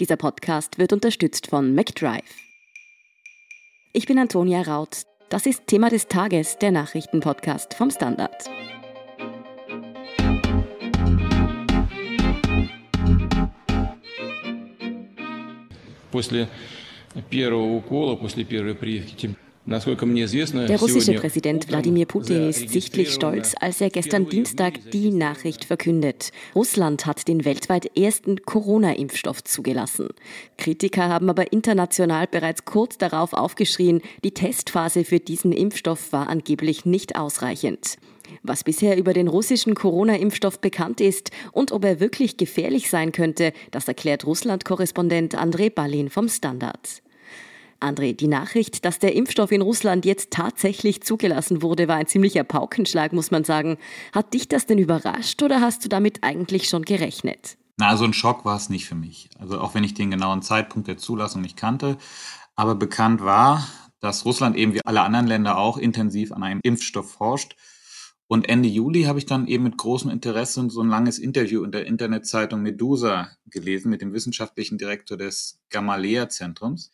Dieser Podcast wird unterstützt von McDrive. Ich bin Antonia Raut. Das ist Thema des Tages, der Nachrichtenpodcast vom Standard. После первого укола, после первой прививки der russische Präsident Wladimir Putin ist sichtlich stolz, als er gestern Dienstag die Nachricht verkündet. Russland hat den weltweit ersten Corona-Impfstoff zugelassen. Kritiker haben aber international bereits kurz darauf aufgeschrien, die Testphase für diesen Impfstoff war angeblich nicht ausreichend. Was bisher über den russischen Corona-Impfstoff bekannt ist und ob er wirklich gefährlich sein könnte, das erklärt Russland-Korrespondent Andrei Balin vom Standard. André, die Nachricht, dass der Impfstoff in Russland jetzt tatsächlich zugelassen wurde, war ein ziemlicher Paukenschlag, muss man sagen. Hat dich das denn überrascht oder hast du damit eigentlich schon gerechnet? Na, so ein Schock war es nicht für mich. Also auch wenn ich den genauen Zeitpunkt der Zulassung nicht kannte. Aber bekannt war, dass Russland eben wie alle anderen Länder auch intensiv an einem Impfstoff forscht. Und Ende Juli habe ich dann eben mit großem Interesse so ein langes Interview in der Internetzeitung Medusa gelesen mit dem wissenschaftlichen Direktor des Gamaleya-Zentrums.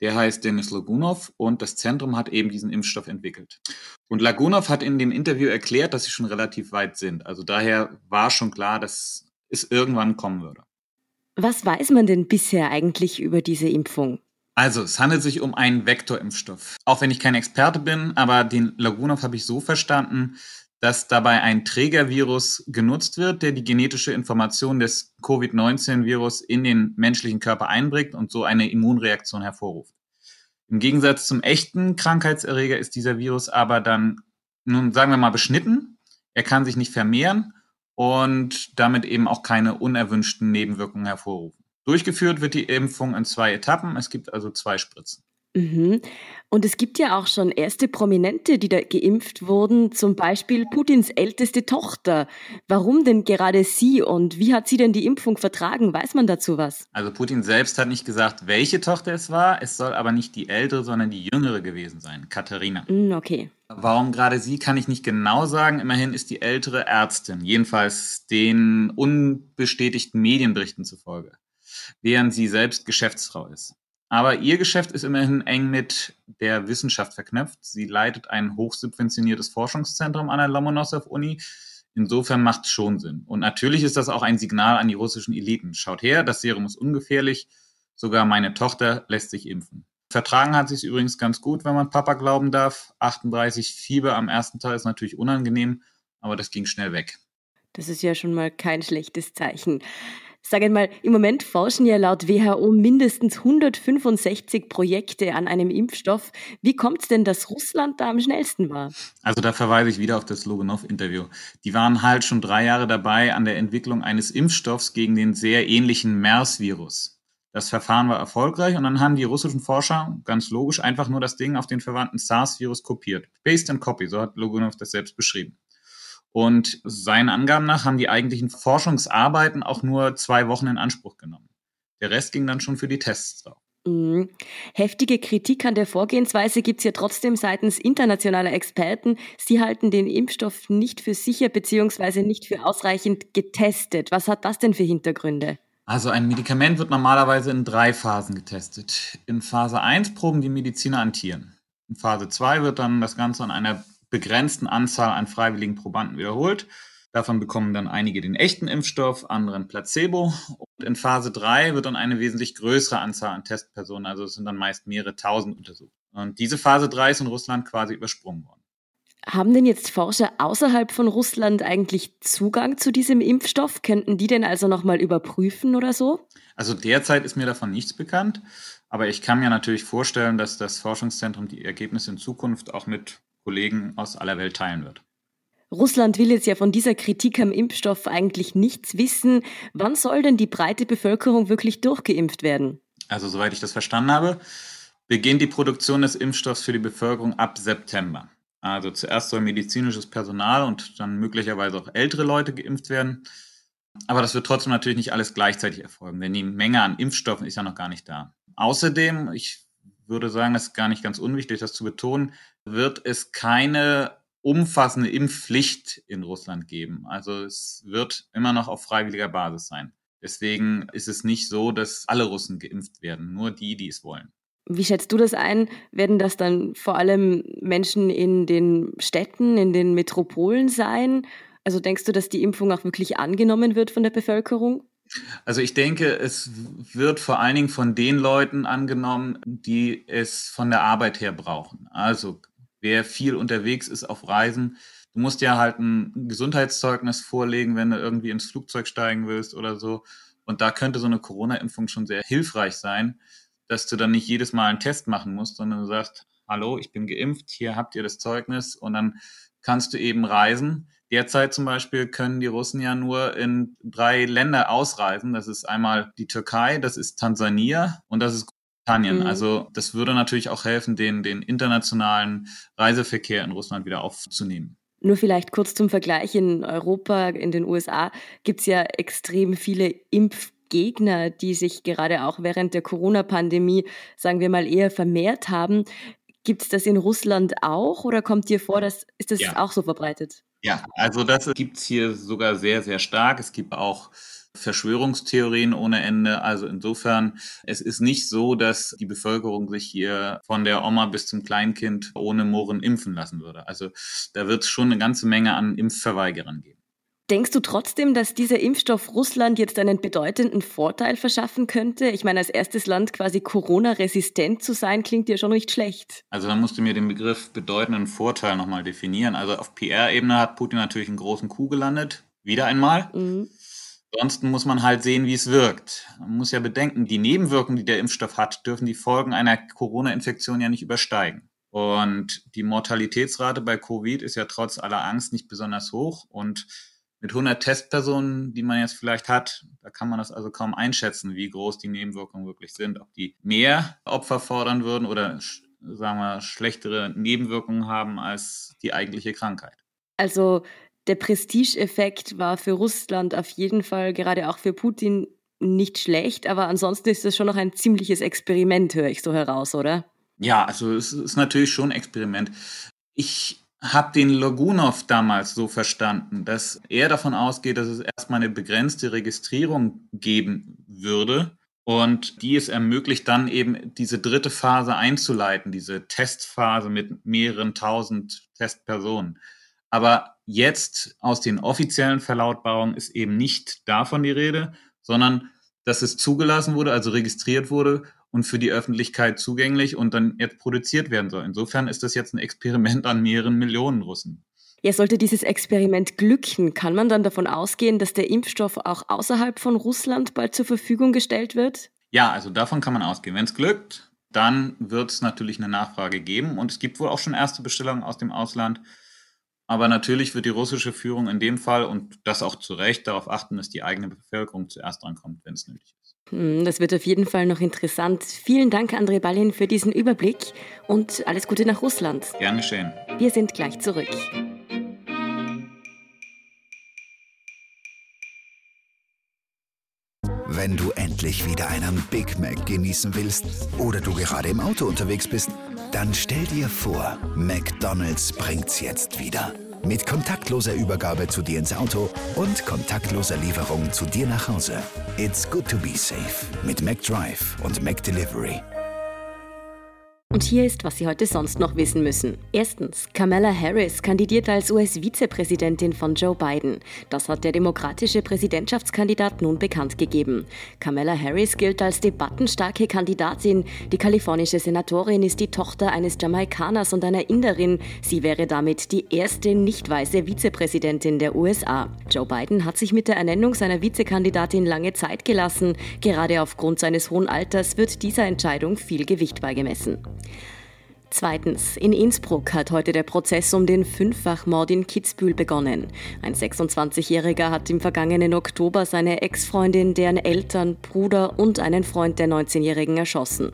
Der heißt Denis Lagunov und das Zentrum hat eben diesen Impfstoff entwickelt. Und Lagunov hat in dem Interview erklärt, dass sie schon relativ weit sind. Also daher war schon klar, dass es irgendwann kommen würde. Was weiß man denn bisher eigentlich über diese Impfung? Also, es handelt sich um einen Vektorimpfstoff. Auch wenn ich kein Experte bin, aber den Lagunov habe ich so verstanden, dass dabei ein Trägervirus genutzt wird, der die genetische Information des Covid-19-Virus in den menschlichen Körper einbringt und so eine Immunreaktion hervorruft. Im Gegensatz zum echten Krankheitserreger ist dieser Virus aber dann, nun sagen wir mal, beschnitten. Er kann sich nicht vermehren und damit eben auch keine unerwünschten Nebenwirkungen hervorrufen. Durchgeführt wird die Impfung in zwei Etappen. Es gibt also zwei Spritzen. Mhm. Und es gibt ja auch schon erste Prominente, die da geimpft wurden, zum Beispiel Putins älteste Tochter. Warum denn gerade sie und wie hat sie denn die Impfung vertragen? Weiß man dazu was? Also Putin selbst hat nicht gesagt, welche Tochter es war. Es soll aber nicht die ältere, sondern die jüngere gewesen sein, Katharina. Mm, okay. Warum gerade sie, kann ich nicht genau sagen. Immerhin ist die ältere Ärztin, jedenfalls den unbestätigten Medienberichten zufolge, während sie selbst Geschäftsfrau ist. Aber ihr Geschäft ist immerhin eng mit der Wissenschaft verknüpft. Sie leitet ein hochsubventioniertes Forschungszentrum an der Lomonossow-Uni. Insofern macht es schon Sinn. Und natürlich ist das auch ein Signal an die russischen Eliten. Schaut her, das Serum ist ungefährlich. Sogar meine Tochter lässt sich impfen. Vertragen hat sich übrigens ganz gut, wenn man Papa glauben darf. 38 Fieber am ersten Tag ist natürlich unangenehm, aber das ging schnell weg. Das ist ja schon mal kein schlechtes Zeichen. Sagen mal, im Moment forschen ja laut WHO mindestens 165 Projekte an einem Impfstoff. Wie kommt es denn, dass Russland da am schnellsten war? Also da verweise ich wieder auf das Loganov-Interview. Die waren halt schon drei Jahre dabei an der Entwicklung eines Impfstoffs gegen den sehr ähnlichen MERS-Virus. Das Verfahren war erfolgreich und dann haben die russischen Forscher ganz logisch einfach nur das Ding auf den verwandten SARS-Virus kopiert. Paste and Copy, so hat Loganov das selbst beschrieben. Und seinen Angaben nach haben die eigentlichen Forschungsarbeiten auch nur zwei Wochen in Anspruch genommen. Der Rest ging dann schon für die Tests drauf. Mhm. Heftige Kritik an der Vorgehensweise gibt es ja trotzdem seitens internationaler Experten. Sie halten den Impfstoff nicht für sicher bzw. nicht für ausreichend getestet. Was hat das denn für Hintergründe? Also ein Medikament wird normalerweise in drei Phasen getestet. In Phase 1 proben die Mediziner an Tieren. In Phase 2 wird dann das Ganze an einer begrenzten Anzahl an freiwilligen Probanden wiederholt. Davon bekommen dann einige den echten Impfstoff, andere ein Placebo. Und in Phase 3 wird dann eine wesentlich größere Anzahl an Testpersonen, also es sind dann meist mehrere tausend untersucht. Und diese Phase 3 ist in Russland quasi übersprungen worden. Haben denn jetzt Forscher außerhalb von Russland eigentlich Zugang zu diesem Impfstoff? Könnten die denn also nochmal überprüfen oder so? Also derzeit ist mir davon nichts bekannt. Aber ich kann mir natürlich vorstellen, dass das Forschungszentrum die Ergebnisse in Zukunft auch mit Kollegen aus aller Welt teilen wird. Russland will jetzt ja von dieser Kritik am Impfstoff eigentlich nichts wissen. Wann soll denn die breite Bevölkerung wirklich durchgeimpft werden? Also soweit ich das verstanden habe, beginnt die Produktion des Impfstoffs für die Bevölkerung ab September. Also zuerst soll medizinisches Personal und dann möglicherweise auch ältere Leute geimpft werden. Aber das wird trotzdem natürlich nicht alles gleichzeitig erfolgen, denn die Menge an Impfstoffen ist ja noch gar nicht da. Außerdem, ich würde sagen, es ist gar nicht ganz unwichtig, das zu betonen, wird es keine umfassende Impfpflicht in Russland geben. Also es wird immer noch auf freiwilliger Basis sein. Deswegen ist es nicht so, dass alle Russen geimpft werden, nur die, die es wollen. Wie schätzt du das ein? Werden das dann vor allem Menschen in den Städten, in den Metropolen sein? Also denkst du, dass die Impfung auch wirklich angenommen wird von der Bevölkerung? Also ich denke, es wird vor allen Dingen von den Leuten angenommen, die es von der Arbeit her brauchen. Also wer viel unterwegs ist auf Reisen, du musst ja halt ein Gesundheitszeugnis vorlegen, wenn du irgendwie ins Flugzeug steigen willst oder so. Und da könnte so eine Corona-Impfung schon sehr hilfreich sein, dass du dann nicht jedes Mal einen Test machen musst, sondern du sagst, hallo, ich bin geimpft, hier habt ihr das Zeugnis und dann kannst du eben reisen. Derzeit zum Beispiel können die Russen ja nur in drei Länder ausreisen. Das ist einmal die Türkei, das ist Tansania und das ist Großbritannien. Mhm. Also das würde natürlich auch helfen, den, den internationalen Reiseverkehr in Russland wieder aufzunehmen. Nur vielleicht kurz zum Vergleich. In Europa, in den USA gibt es ja extrem viele Impfgegner, die sich gerade auch während der Corona-Pandemie, sagen wir mal, eher vermehrt haben. Gibt es das in Russland auch oder kommt dir vor, dass ist das ja. auch so verbreitet? Ja, also das gibt es hier sogar sehr, sehr stark. Es gibt auch Verschwörungstheorien ohne Ende. Also insofern, es ist nicht so, dass die Bevölkerung sich hier von der Oma bis zum Kleinkind ohne Murren impfen lassen würde. Also da wird es schon eine ganze Menge an Impfverweigerern geben. Denkst du trotzdem, dass dieser Impfstoff Russland jetzt einen bedeutenden Vorteil verschaffen könnte? Ich meine, als erstes Land quasi Corona-resistent zu sein, klingt ja schon nicht schlecht. Also da musst du mir den Begriff bedeutenden Vorteil nochmal definieren. Also auf PR-Ebene hat Putin natürlich einen großen Coup gelandet. Wieder einmal. Mhm. Ansonsten muss man halt sehen, wie es wirkt. Man muss ja bedenken, die Nebenwirkungen, die der Impfstoff hat, dürfen die Folgen einer Corona-Infektion ja nicht übersteigen. Und die Mortalitätsrate bei Covid ist ja trotz aller Angst nicht besonders hoch. Und mit 100 Testpersonen, die man jetzt vielleicht hat, da kann man das also kaum einschätzen, wie groß die Nebenwirkungen wirklich sind. Ob die mehr Opfer fordern würden oder, sagen wir, schlechtere Nebenwirkungen haben als die eigentliche Krankheit. Also der Prestigeeffekt war für Russland auf jeden Fall, gerade auch für Putin, nicht schlecht, aber ansonsten ist das schon noch ein ziemliches Experiment, höre ich so heraus, oder? Ja, also es ist natürlich schon ein Experiment. Ich habe den Logunov damals so verstanden, dass er davon ausgeht, dass es erstmal eine begrenzte Registrierung geben würde und die es ermöglicht, dann eben diese dritte Phase einzuleiten, diese Testphase mit mehreren tausend Testpersonen. Aber jetzt aus den offiziellen Verlautbarungen ist eben nicht davon die Rede, sondern dass es zugelassen wurde, also registriert wurde und für die Öffentlichkeit zugänglich und dann jetzt produziert werden soll. Insofern ist das jetzt ein Experiment an mehreren Millionen Russen. Ja, sollte dieses Experiment glücken, kann man dann davon ausgehen, dass der Impfstoff auch außerhalb von Russland bald zur Verfügung gestellt wird? Ja, also davon kann man ausgehen. Wenn es glückt, dann wird es natürlich eine Nachfrage geben und es gibt wohl auch schon erste Bestellungen aus dem Ausland. Aber natürlich wird die russische Führung in dem Fall und das auch zu Recht darauf achten, dass die eigene Bevölkerung zuerst drankommt, wenn es nötig ist. Hm, das wird auf jeden Fall noch interessant. Vielen Dank, André Ballin, für diesen Überblick und alles Gute nach Russland. Gern geschehen. Wir sind gleich zurück. Wenn du endlich wieder einen Big Mac genießen willst oder du gerade im Auto unterwegs bist, dann stell dir vor, McDonald's bringt's jetzt wieder. Mit kontaktloser Übergabe zu dir ins Auto und kontaktloser Lieferung zu dir nach Hause. It's good to be safe mit McDrive und McDelivery. Und hier ist, was Sie heute sonst noch wissen müssen. Erstens, Kamala Harris kandidiert als US-Vizepräsidentin von Joe Biden. Das hat der demokratische Präsidentschaftskandidat nun bekannt gegeben. Kamala Harris gilt als debattenstarke Kandidatin. Die kalifornische Senatorin ist die Tochter eines Jamaikaners und einer Inderin. Sie wäre damit die erste nicht weiße Vizepräsidentin der USA. Joe Biden hat sich mit der Ernennung seiner Vizekandidatin lange Zeit gelassen. Gerade aufgrund seines hohen Alters wird dieser Entscheidung viel Gewicht beigemessen. Zweitens, in Innsbruck hat heute der Prozess um den Fünffachmord in Kitzbühel begonnen. Ein 26-Jähriger hat im vergangenen Oktober seine Ex-Freundin, deren Eltern, Bruder und einen Freund der 19-Jährigen erschossen.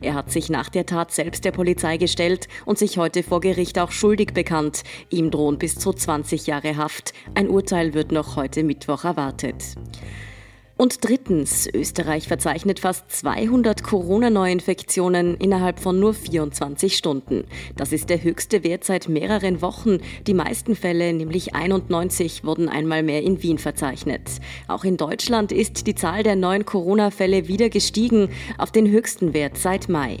Er hat sich nach der Tat selbst der Polizei gestellt und sich heute vor Gericht auch schuldig bekannt. Ihm drohen bis zu 20 Jahre Haft. Ein Urteil wird noch heute Mittwoch erwartet. Und drittens, Österreich verzeichnet fast 200 Corona-Neuinfektionen innerhalb von nur 24 Stunden. Das ist der höchste Wert seit mehreren Wochen. Die meisten Fälle, nämlich 91, wurden einmal mehr in Wien verzeichnet. Auch in Deutschland ist die Zahl der neuen Corona-Fälle wieder gestiegen auf den höchsten Wert seit Mai.